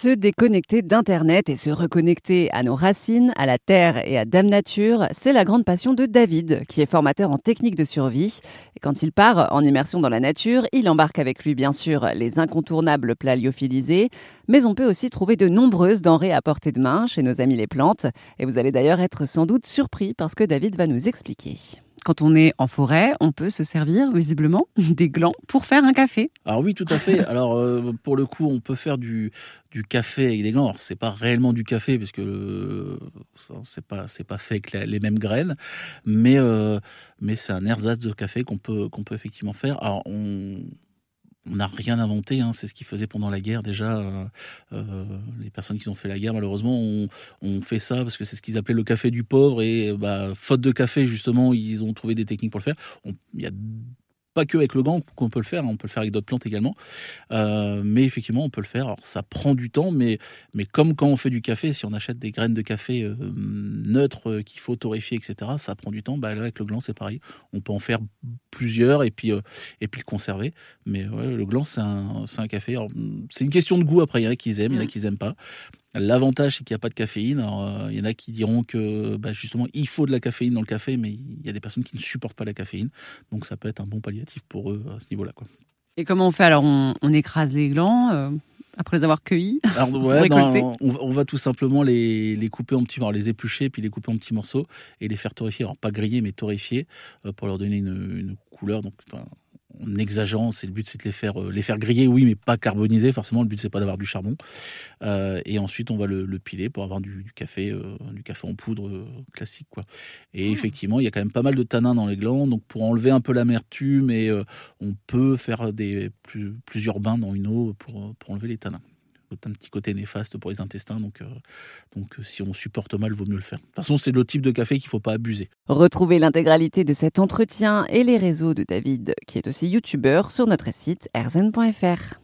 Se déconnecter d'Internet et se reconnecter à nos racines, à la Terre et à Dame Nature, c'est la grande passion de David, qui est formateur en technique de survie. Et quand il part en immersion dans la nature, il embarque avec lui bien sûr les incontournables plats lyophilisés, mais on peut aussi trouver de nombreuses denrées à portée de main chez nos amis les plantes. Et vous allez d'ailleurs être sans doute surpris parce que David va nous expliquer. Quand on est en forêt, on peut se servir visiblement des glands pour faire un café. Alors oui, tout à fait. Alors euh, pour le coup, on peut faire du, du café avec des glands. Alors c'est pas réellement du café parce que euh, c'est pas c'est pas fait avec les mêmes graines, mais euh, mais c'est un ersatz de café qu'on peut qu'on peut effectivement faire. Alors on on n'a rien inventé, hein. c'est ce qu'ils faisaient pendant la guerre déjà. Euh, euh, les personnes qui ont fait la guerre, malheureusement, ont, fait ça parce que c'est ce qu'ils appelaient le café du pauvre et bah, faute de café, justement, ils ont trouvé des techniques pour le faire. Il y a pas que avec le gant qu'on peut le faire, hein, on peut le faire avec d'autres plantes également. Euh, mais effectivement, on peut le faire. Alors, ça prend du temps, mais, mais comme quand on fait du café, si on achète des graines de café euh, neutres euh, qu'il faut torréfier, etc., ça prend du temps. Bah, avec le gland, c'est pareil. On peut en faire plusieurs et puis, et puis le conserver. Mais le gland, c'est un, un, café. C'est une question de goût après. Il y en a qui aiment, il y en a mmh. qui n'aiment pas. L'avantage, c'est qu'il n'y a pas de caféine. Euh, il y en a qui diront que bah, justement, il faut de la caféine dans le café, mais il y a des personnes qui ne supportent pas la caféine. Donc ça peut être un bon palliatif pour eux à ce niveau-là. Quoi. Et comment on fait? Alors, on, écrase les glands euh, après les avoir cueillis Alors, on, va tout simplement les, les couper en petits morceaux, les éplucher, puis les couper en petits morceaux et les faire torréfier. Alors, pas griller, mais torréfier euh, pour leur donner une, une couleur. Donc, en exagérant, c'est le but, c'est de les faire, euh, les faire griller, oui, mais pas carboniser. Forcément, le but, c'est pas d'avoir du charbon. Euh, et ensuite, on va le, piler pour avoir du, café, euh, du café en poudre classique, quoi. Et mmh. effectivement, il y a quand même pas mal de tanins dans les glands, donc pour enlever un peu l'amertume, et on peut faire des plusieurs bains dans une eau pour, pour enlever les tanins un petit côté néfaste pour les intestins. Donc, euh, donc euh, si on supporte mal, vaut mieux le faire. De toute façon, c'est le type de café qu'il ne faut pas abuser. Retrouvez l'intégralité de cet entretien et les réseaux de David, qui est aussi youtubeur, sur notre site erzen.fr.